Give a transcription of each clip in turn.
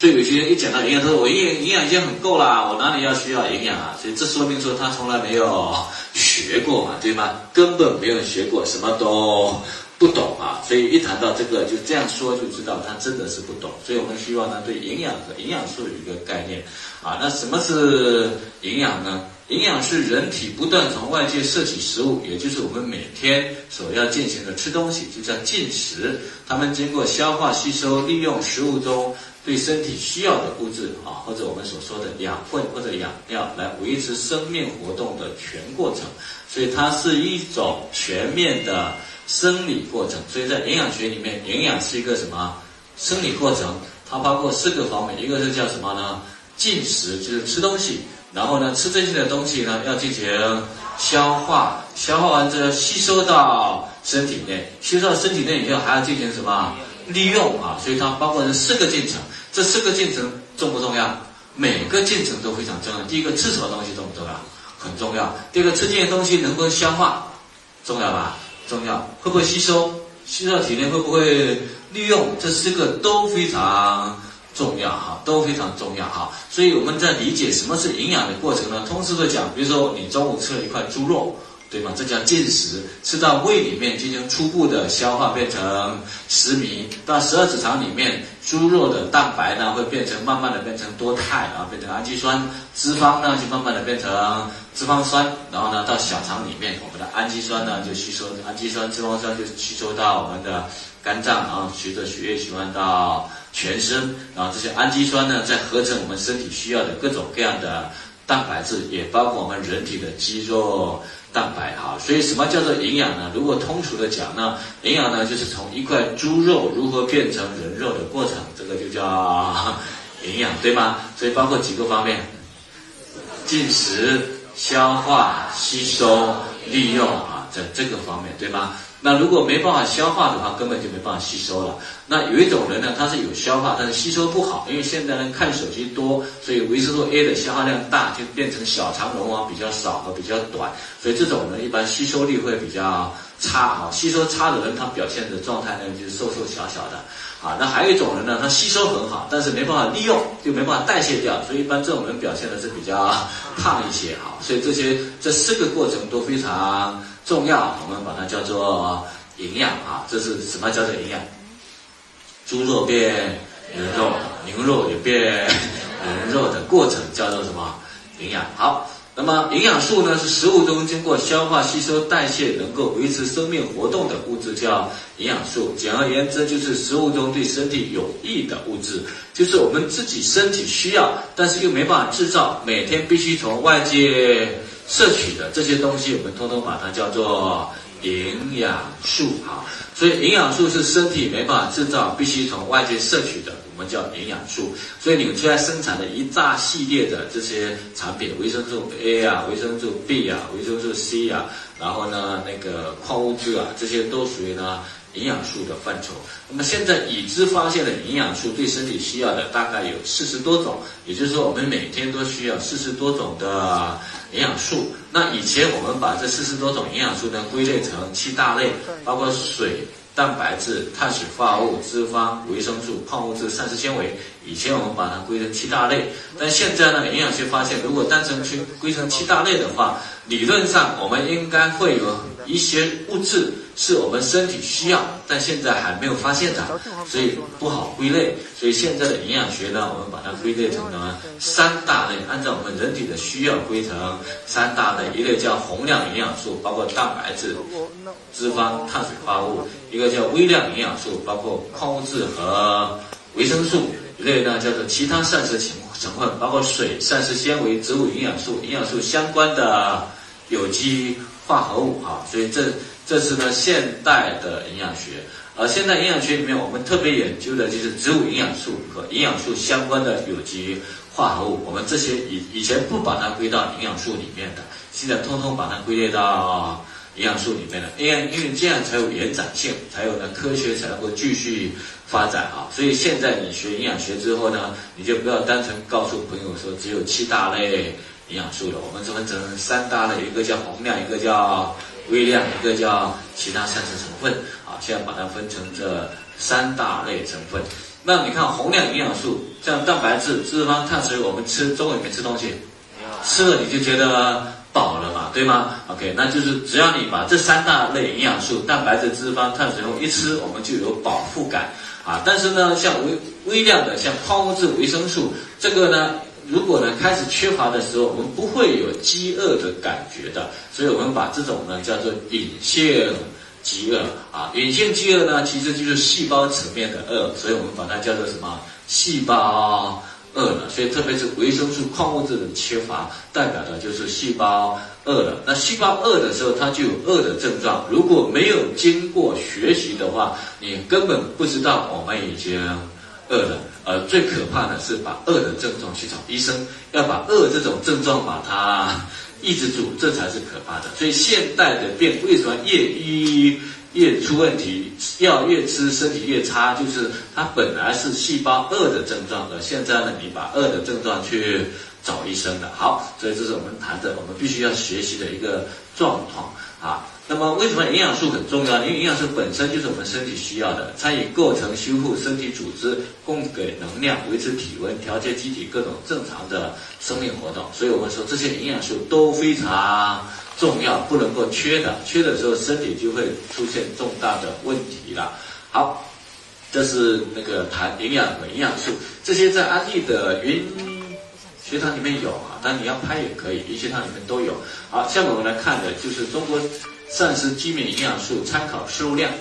所以有些人一讲到营养，他说我营营养已经很够啦，我哪里要需要营养啊？所以这说明说他从来没有学过嘛，对吗？根本没有学过，什么都不懂啊。所以一谈到这个，就这样说就知道他真的是不懂。所以我们希望呢，对营养和营养素有一个概念啊。那什么是营养呢？营养是人体不断从外界摄取食物，也就是我们每天所要进行的吃东西，就叫进食。它们经过消化吸收，利用食物中对身体需要的物质啊，或者我们所说的养分或者养料，来维持生命活动的全过程。所以它是一种全面的生理过程。所以在营养学里面，营养是一个什么生理过程？它包括四个方面，一个是叫什么呢？进食，就是吃东西。然后呢，吃这些的东西呢，要进行消化，消化完之后吸收到身体内，吸收到身体内以后还要进行什么利用啊？所以它包括这四个进程，这四个进程重不重要？每个进程都非常重要。第一个吃什么东西重不重要？很重要。第二个吃这些东西能不能消化？重要吧？重要。会不会吸收？吸收到体内会不会利用？这四个都非常。重要哈，都非常重要哈，所以我们在理解什么是营养的过程呢？通俗的讲，比如说你中午吃了一块猪肉，对吗？这叫进食，吃到胃里面进行初步的消化，变成食糜，到十二指肠里面，猪肉的蛋白呢会变成慢慢的变成多肽，然后变成氨基酸，脂肪呢就慢慢的变成脂肪酸，然后呢到小肠里面，我们的氨基酸呢就吸收氨基酸、脂肪酸就吸收到我们的肝脏，然后随着血液循环到。全身，然后这些氨基酸呢，再合成我们身体需要的各种各样的蛋白质，也包括我们人体的肌肉蛋白哈。所以什么叫做营养呢？如果通俗的讲呢，营养呢就是从一块猪肉如何变成人肉的过程，这个就叫 营养，对吗？所以包括几个方面：进食、消化、吸收、利用啊，在这个方面，对吗？那如果没办法消化的话，根本就没办法吸收了。那有一种人呢，他是有消化，但是吸收不好，因为现在人看手机多，所以维生素 A 的消耗量大，就变成小肠绒毛比较少和比较短，所以这种人一般吸收力会比较差啊。吸收差的人，他表现的状态呢就是瘦瘦小小的啊。那还有一种人呢，他吸收很好，但是没办法利用，就没办法代谢掉，所以一般这种人表现的是比较胖一些啊。所以这些这四个过程都非常。重要，我们把它叫做营养啊，这是什么叫做营养？猪肉变人肉，牛肉也变人肉的过程叫做什么？营养。好，那么营养素呢，是食物中经过消化、吸收、代谢，能够维持生命活动的物质，叫营养素。简而言之，就是食物中对身体有益的物质，就是我们自己身体需要，但是又没办法制造，每天必须从外界。摄取的这些东西，我们通通把它叫做营养素哈。所以营养素是身体没办法制造，必须从外界摄取的，我们叫营养素。所以你们现在生产的一大系列的这些产品，维生素 A 啊，维生素 B 啊，维生素 C 啊，然后呢那个矿物质啊，这些都属于呢。营养素的范畴，那么现在已知发现的营养素对身体需要的大概有四十多种，也就是说我们每天都需要四十多种的营养素。那以前我们把这四十多种营养素呢归类成七大类，包括水、蛋白质、碳水化合物、脂肪、维生素、矿物质、膳食纤维。以前我们把它归成七大类，但现在呢，营养学发现，如果单纯去归成七大类的话，理论上我们应该会有一些物质。是我们身体需要，但现在还没有发现的，所以不好归类。所以现在的营养学呢，我们把它归类成呢三大类，按照我们人体的需要归成三大类。一类叫宏量营养素，包括蛋白质、脂肪、碳水化合物；一个叫微量营养素，包括矿物质和维生素；一类呢叫做其他膳食成成分，包括水、膳食纤维、植物营养素、营养素相关的有机化合物。哈，所以这。这是呢现代的营养学，而现代营养学里面，我们特别研究的就是植物营养素和营养素相关的有机化合物。我们这些以以前不把它归到营养素里面的，现在通通把它归类到营养素里面了。因为因为这样才有延展性，才有呢科学才能够继续发展啊。所以现在你学营养学之后呢，你就不要单纯告诉朋友说只有七大类营养素了。我们是分成三大类，一个叫宏量，一个叫。微量一个叫其他膳食成分，啊，现在把它分成这三大类成分。那你看宏量营养素，像蛋白质、脂肪、碳水，我们吃中午里面吃东西，吃了你就觉得饱了嘛，对吗？OK，那就是只要你把这三大类营养素，蛋白质、脂肪、碳水一吃，我们就有饱腹感啊。但是呢，像微微量的，像矿物质、维生素，这个呢。如果呢开始缺乏的时候，我们不会有饥饿的感觉的，所以我们把这种呢叫做隐性饥饿啊。隐性饥饿呢其实就是细胞层面的饿，所以我们把它叫做什么？细胞饿了。所以特别是维生素、矿物质的缺乏，代表的就是细胞饿了。那细胞饿的时候，它就有饿的症状。如果没有经过学习的话，你根本不知道我们已经。饿了，呃，最可怕的是把饿的症状去找医生，要把饿这种症状把它 抑制住，这才是可怕的。所以现代的病为什么越医越出问题，药越吃身体越差，就是它本来是细胞饿的症状，而现在呢，你把饿的症状去找医生了。好，所以这是我们谈的，我们必须要学习的一个状况啊。那么为什么营养素很重要？因为营养素本身就是我们身体需要的，参与构成、修复身体组织，供给能量，维持体温，调节机体各种正常的生命活动。所以我们说这些营养素都非常重要，不能够缺的。缺的时候，身体就会出现重大的问题了。好，这是那个谈营养和营养素，这些在安利的云学堂里面有啊，但你要拍也可以，云学堂里面都有。好，下面我们来看的就是中国。膳食基本营养素参考摄入量，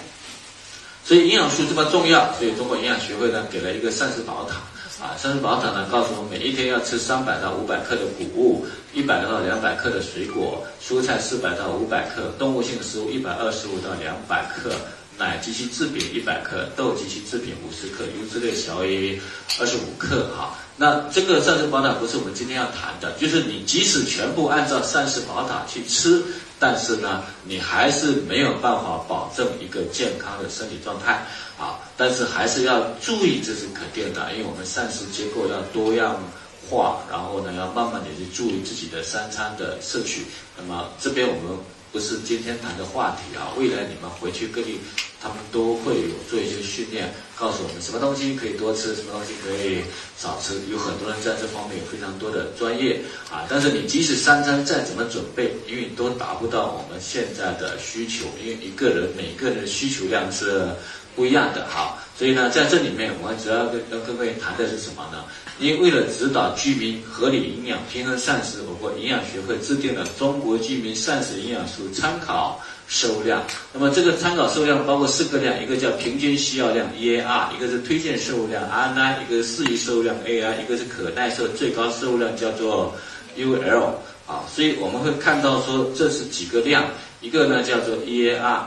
所以营养素这么重要，所以中国营养学会呢给了一个膳食宝塔。啊，膳食宝塔呢告诉我们每一天要吃三百到五百克的谷物，一百到两百克的水果，蔬菜四百到五百克，动物性食物一百二十五到两百克，奶及其制品一百克，豆及其制品五十克，油脂类小于二十五克哈。那这个膳食宝塔不是我们今天要谈的，就是你即使全部按照膳食宝塔去吃。但是呢，你还是没有办法保证一个健康的身体状态啊！但是还是要注意，这是肯定的，因为我们膳食结构要多样化，然后呢，要慢慢的去注意自己的三餐的摄取。那么这边我们。不是今天谈的话题啊！未来你们回去各地，他们都会有做一些训练，告诉我们什么东西可以多吃，什么东西可以少吃。有很多人在这方面有非常多的专业啊！但是你即使三餐再怎么准备，因为都达不到我们现在的需求，因为一个人每个人的需求量是不一样的哈。所以呢，在这里面，我们主要跟跟各位谈的是什么呢？因为为了指导居民合理营养、平衡膳食，我国营养学会制定了中国居民膳食营养素参考摄入量。那么这个参考摄入量包括四个量，一个叫平均需要量 （EAR），一个是推荐摄入量 （RNI），一个是适宜摄入量 （AI），一个是可耐受最高摄入量叫做 UL。啊，所以我们会看到说这是几个量，一个呢叫做 EAR，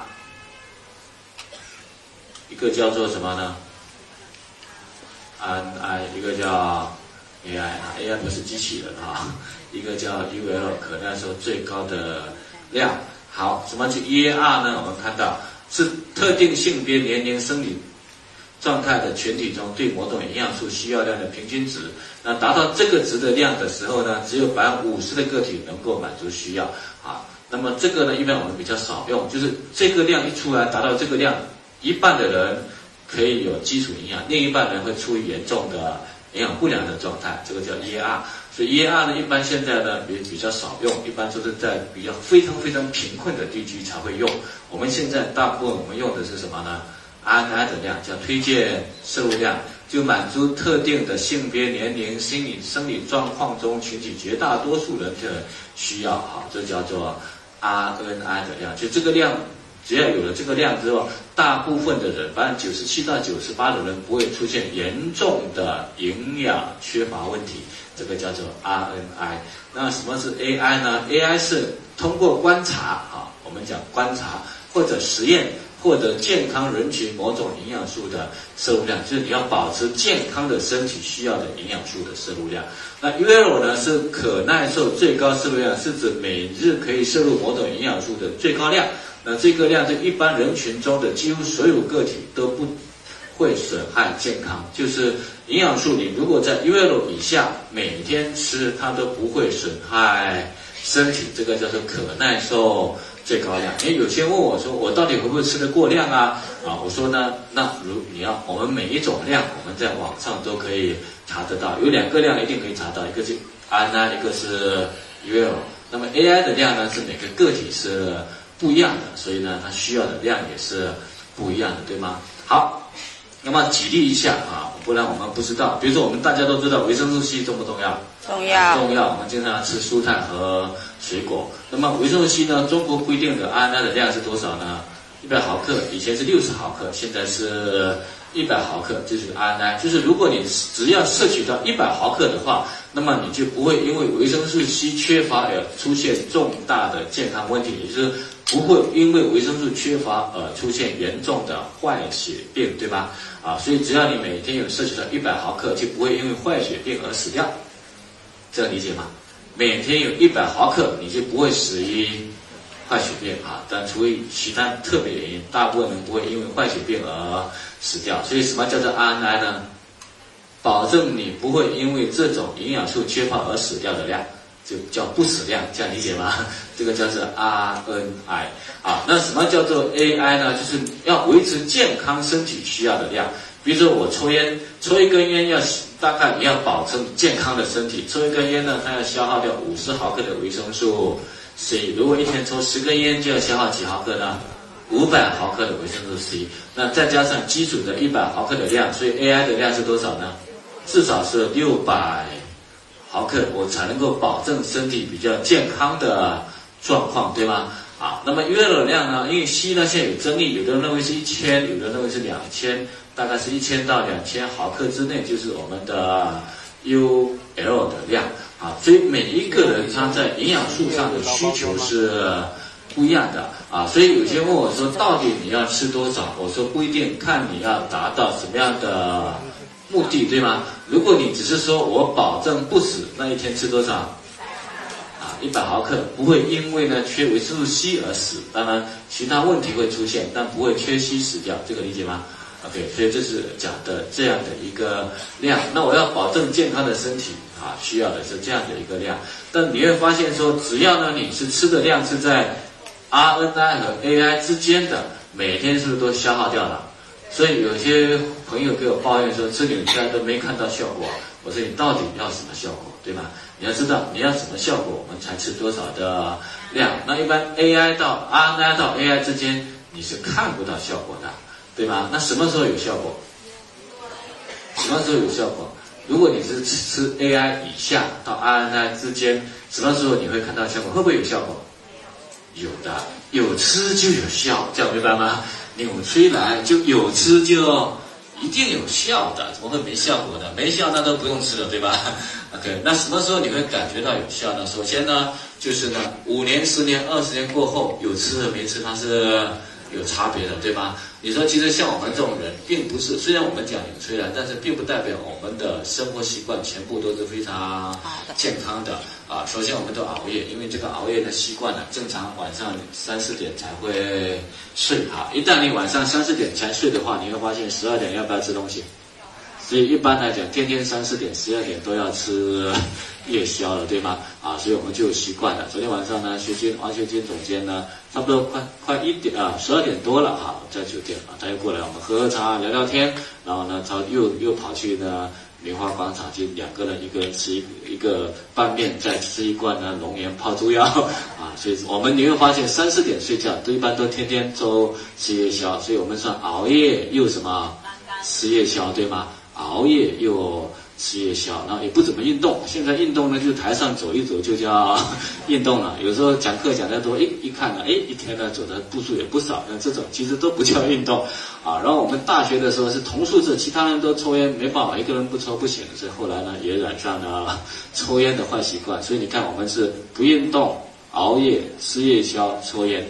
一个叫做什么呢？N I 一个叫 A I 啊，A I 不是机器人啊，一个叫 U L 可耐受最高的量。好，什么是 E A R 呢？我们看到是特定性别、年龄、生理状态的群体中对某种营养素需要量的平均值。那达到这个值的量的时候呢，只有百分之五十的个体能够满足需要啊。那么这个呢，一般我们比较少用，就是这个量一出来达到这个量，一半的人。可以有基础营养，另一半人会处于严重的营养不良的状态，这个叫 EAR。所以 EAR 呢，一般现在呢也比较少用，一般都是在比较非常非常贫困的地区才会用。我们现在大部分我们用的是什么呢？RNI 的量叫推荐摄入量，就满足特定的性别、年龄、心理、生理状况中群体绝大多数人的需要，好，这叫做 RNI 的量，就这个量。只要有了这个量之后，大部分的人，百分之九十七到九十八的人不会出现严重的营养缺乏问题。这个叫做 RNI。那什么是 AI 呢？AI 是通过观察啊，我们讲观察或者实验获得健康人群某种营养素的摄入量，就是你要保持健康的身体需要的营养素的摄入量。那 UL 呢是可耐受最高摄入量，是指每日可以摄入某种营养素的最高量。那这个量，在一般人群中的几乎所有个体都不会损害健康。就是营养素，你如果在 UL 以下，每天吃它都不会损害身体。这个叫做可耐受。最高量。因为有些问我说，我到底会不会吃的过量啊？啊，我说呢，那如你要我们每一种量，我们在网上都可以查得到，有两个量一定可以查到，一个是 RNI，一个是 UL。那么 AI 的量呢，是每个个体是不一样的，所以呢，它需要的量也是不一样的，对吗？好，那么举例一下啊，不然我们不知道。比如说，我们大家都知道维生素 C 重不重要？重要。重要。我们经常吃蔬菜和水果。那么维生素 C 呢？中国规定的 RNI 的量是多少呢？一百毫克，以前是六十毫克，现在是。一百毫克就是 RNI，就是如果你只要摄取到一百毫克的话，那么你就不会因为维生素 C 缺乏而出现重大的健康问题，也就是不会因为维生素缺乏而出现严重的坏血病，对吧？啊，所以只要你每天有摄取到一百毫克，就不会因为坏血病而死掉，这理解吗？每天有一百毫克，你就不会死于坏血病啊。但除非其他特别原因，大部分人不会因为坏血病而。死掉，所以什么叫做 RNI 呢？保证你不会因为这种营养素缺乏而死掉的量，就叫不死量，这样理解吗？这个叫做 RNI 啊。那什么叫做 AI 呢？就是要维持健康身体需要的量。比如说我抽烟，抽一根烟要大概你要保证健康的身体，抽一根烟呢，它要消耗掉五十毫克的维生素 C。如果一天抽十根烟，就要消耗几毫克呢？五百毫克的维生素 C，那再加上基础的一百毫克的量，所以 AI 的量是多少呢？至少是六百毫克，我才能够保证身体比较健康的状况，对吗？啊，那么 UL 量呢？因为 C 呢现在有争议，有的人认为是一千，有的人认为是两千，大概是一千到两千毫克之内就是我们的 UL 的量啊，所以每一个人他在营养素上的需求是。不一样的啊，所以有些问我说，到底你要吃多少？我说不一定，看你要达到什么样的目的，对吗？如果你只是说我保证不死，那一天吃多少？啊，一百毫克，不会因为呢缺维生素 C 而死。当然，其他问题会出现，但不会缺硒死掉，这个理解吗？OK，所以这是讲的这样的一个量。那我要保证健康的身体啊，需要的是这样的一个量。但你会发现说，只要呢你是吃的量是在 RNI 和 AI 之间的每天是不是都消耗掉了？所以有些朋友给我抱怨说吃纽崔莱都没看到效果。我说你到底要什么效果，对吗？你要知道你要什么效果，我们才吃多少的量。那一般 AI 到 RNI 到 AI 之间你是看不到效果的，对吗？那什么时候有效果？什么时候有效果？如果你是吃 AI 以下到 RNI 之间，什么时候你会看到效果？会不会有效果？有的，有吃就有效，这样明白吗？纽崔莱就有吃就一定有效的，怎么会没效果的？没效那都不用吃了，对吧？OK，那什么时候你会感觉到有效呢？首先呢，就是呢，五年、十年、二十年过后，有吃和没吃它是有差别的，对吧？你说，其实像我们这种人，并不是虽然我们讲纽崔莱，但是并不代表我们的生活习惯全部都是非常健康的啊。首先，我们都熬夜，因为这个熬夜的习惯呢，正常晚上三四点才会睡哈。一旦你晚上三四点才睡的话，你会发现十二点要不要吃东西？所以一般来讲，天天三四点、十二点都要吃夜宵了，对吗？啊，所以我们就习惯了。昨天晚上呢，学军王学军总监呢，差不多快快一点啊，十二点多了哈，在酒店啊，他又过来，我们喝喝茶、聊聊天，然后呢，他又又跑去呢棉花广场，就两个人，一个人吃一一个拌面，再吃一罐呢龙岩泡猪腰 啊，所以我们你会发现三四点睡觉，都一般都天天都吃夜宵，所以我们算熬夜又什么吃夜宵，对吗？熬夜又吃夜宵，然后也不怎么运动。现在运动呢，就台上走一走就叫运动了。有时候讲课讲得多，哎，一看呢，哎，一天呢走的步数也不少。那这种其实都不叫运动啊。然后我们大学的时候是同宿舍，其他人都抽烟，没办法，一个人不抽不行。所以后来呢，也染上了 抽烟的坏习惯。所以你看，我们是不运动、熬夜、吃夜宵、抽烟。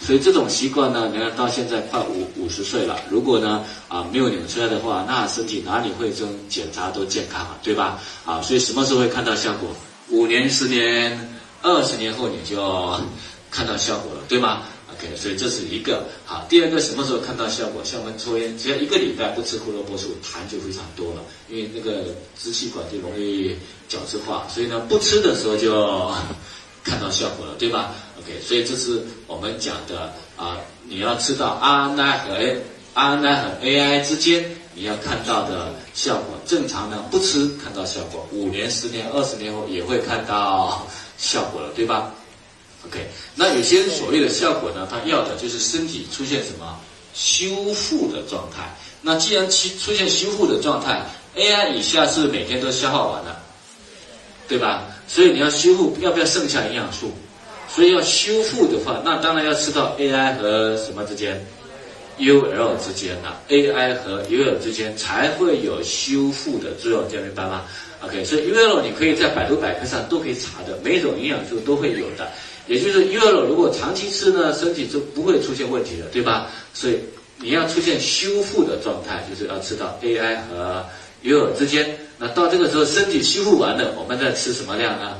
所以这种习惯呢，你看到现在快五五十岁了，如果呢啊没有扭出来的话，那身体哪里会种检查都健康啊，对吧？啊，所以什么时候会看到效果？五年、十年、二十年后你就看到效果了，对吗？OK，所以这是一个好。第二个什么时候看到效果？像我们抽烟，只要一个礼拜不吃胡萝卜素，痰就非常多了，因为那个支气管就容易角质化，所以呢不吃的时候就。看到效果了，对吧？OK，所以这是我们讲的啊，你要知道 RNI 和 A RNI 和 AI 之间你要看到的效果。正常呢，不吃看到效果，五年、十年、二十年后也会看到效果了，对吧？OK，那有些所谓的效果呢，他要的就是身体出现什么修复的状态。那既然出出现修复的状态，AI 以下是每天都消耗完了，对吧？所以你要修复，要不要剩下营养素？所以要修复的话，那当然要吃到 AI 和什么之间，UL 之间呐，AI 和 UL 之间才会有修复的作用，这样明白吗？OK，所以 UL 你可以在百度百科上都可以查的，每一种营养素都会有的。也就是 UL 如果长期吃呢，身体就不会出现问题的，对吧？所以。你要出现修复的状态，就是要吃到 AI 和 UL 之间。那到这个时候，身体修复完了，我们再吃什么量呢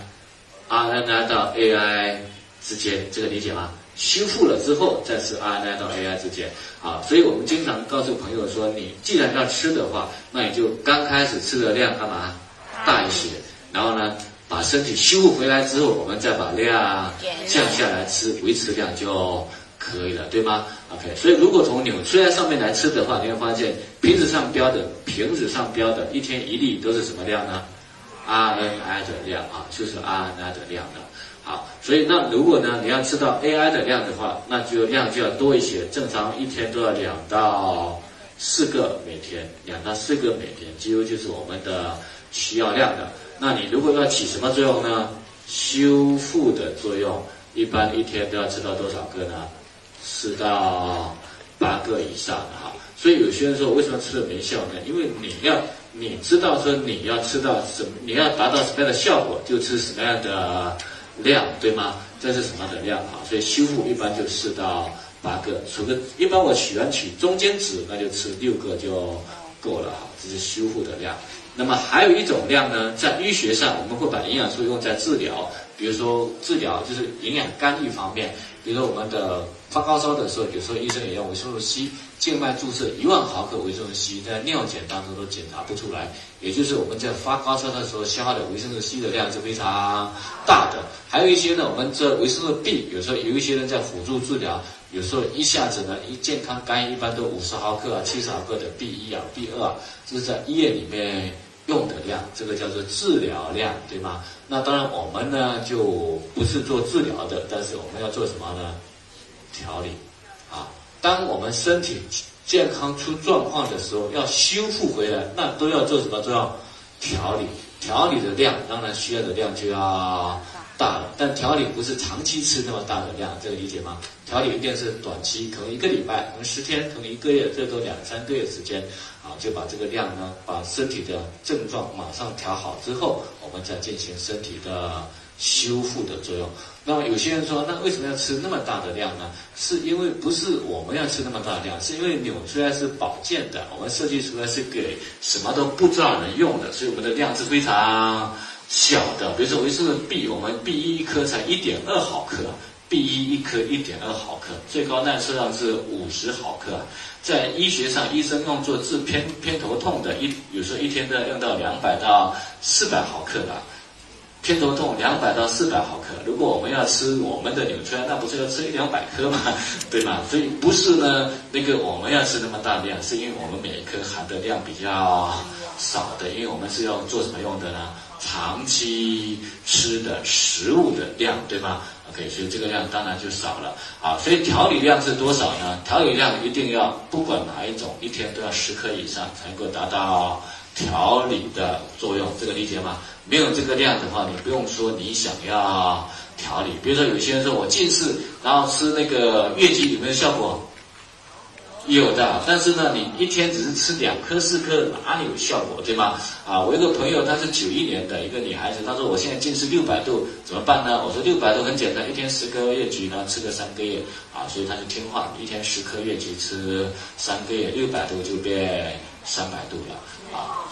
？RNA 到 AI 之间，这个理解吗？修复了之后再吃 RNA 到 AI 之间。啊，所以我们经常告诉朋友说，你既然要吃的话，那你就刚开始吃的量干嘛大一些，然后呢，把身体修复回来之后，我们再把量降下来吃，维持量就。可以了，对吗？OK，所以如果从纽崔莱上面来吃的话，你会发现瓶子上标的瓶子上标的一天一粒都是什么量呢？RNI 的量啊，就是 RNI 的量的。好，所以那如果呢你要吃到 AI 的量的话，那就量就要多一些，正常一天都要两到四个每天，两到四个每天，几乎就是我们的需要量的。那你如果要起什么作用呢？修复的作用，一般一天都要吃到多少个呢？四到八个以上哈，所以有些人说为什么吃了没效呢？因为你要你知道说你要吃到什么，你要达到什么样的效果，就吃什么样的量，对吗？这是什么样的量啊？所以修复一般就四到八个，除个一般我喜欢取中间值，那就吃六个就够了哈，这是修复的量。那么还有一种量呢，在医学上我们会把营养素用在治疗，比如说治疗就是营养干预方面。比如说我们的发高烧的时候，有时候医生也用维生素 C 静脉注射一万毫克维生素 C，在尿检当中都检查不出来，也就是我们在发高烧的时候消耗的维生素 C 的量是非常大的。还有一些呢，我们这维生素 B，有时候有一些人在辅助治疗，有时候一下子呢，一健康肝一般都五十毫克啊、七十毫克的 B 一啊、B 二啊，这是在医院里面用的量，这个叫做治疗量，对吗？那当然，我们呢就不是做治疗的，但是我们要做什么呢？调理，啊，当我们身体健康出状况的时候，要修复回来，那都要做什么？都要调理。调理的量，当然需要的量就要大了。但调理不是长期吃那么大的量，这个理解吗？调理一定是短期，可能一个礼拜，可能十天，可能一个月，最多两三个月时间。啊，就把这个量呢，把身体的症状马上调好之后，我们再进行身体的修复的作用。那么有些人说，那为什么要吃那么大的量呢？是因为不是我们要吃那么大的量，是因为纽崔莱是保健的，我们设计出来是给什么都不知道人用的，所以我们的量是非常小的。比如说维生素 B，我们 B 一一颗才一点二毫克。B 一一颗一点二毫克，最高耐受量是五十毫克。在医学上，医生用作治偏偏头痛的，一有时候一天都要用到两百到四百毫克的。偏头痛两百到四百毫克，如果我们要吃我们的纽崔莱，那不是要吃一两百颗吗？对吗？所以不是呢，那个我们要吃那么大量，是因为我们每一颗含的量比较少的，因为我们是要做什么用的呢？长期吃的食物的量，对吗？OK，所以这个量当然就少了。好，所以调理量是多少呢？调理量一定要不管哪一种，一天都要十克以上，才能够达到调理的作用。这个理解吗？没有这个量的话，你不用说你想要调理。比如说有些人说我近视，然后吃那个月季有没有效果？有的，但是呢，你一天只是吃两颗四颗，哪里有效果，对吗？啊，我一个朋友，她是九一年的一个女孩子，她说我现在近视六百度，怎么办呢？我说六百度很简单，一天十颗月菊呢，吃个三个月，啊，所以她就听话，一天十颗月菊吃三个月，六百度就变三百度了，啊，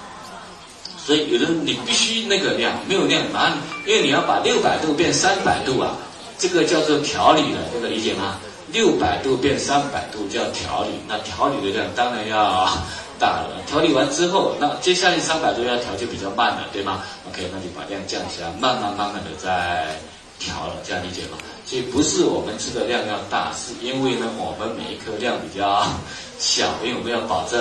所以有的你必须那个量，没有量哪里？因为你要把六百度变三百度啊，这个叫做调理了，这个理解吗？六百度变三百度叫调理，那调理的量当然要大了。调理完之后，那接下来三百度要调就比较慢了，对吗？OK，那就把量降下来，慢慢慢慢的再调了，这样理解吗？所以不是我们吃的量要大，是因为呢我们每一颗量比较小，因为我们要保证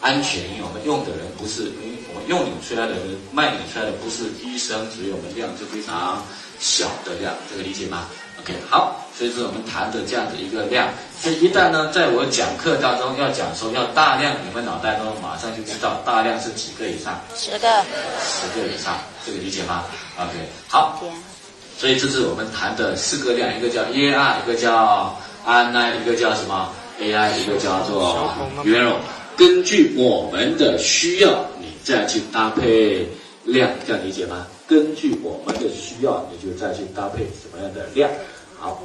安全，因为我们用的人不是，因为我们用拧出来的人卖你出来的不是医生，所以我们量就非常小的量，这个理解吗？OK，好，所以是我们谈的这样的一个量。所以一旦呢，在我讲课当中要讲说要大量，你们脑袋中马上就知道大量是几个以上，十个，十个以上，这个理解吗？OK，好。所以这是我们谈的四个量，一个叫 EAR，一个叫 RNI，一个叫什么 AI，一个叫做 Euro。根据我们的需要，你再去搭配量，这样理解吗？根据我们的需要，你就再去搭配什么样的量。好。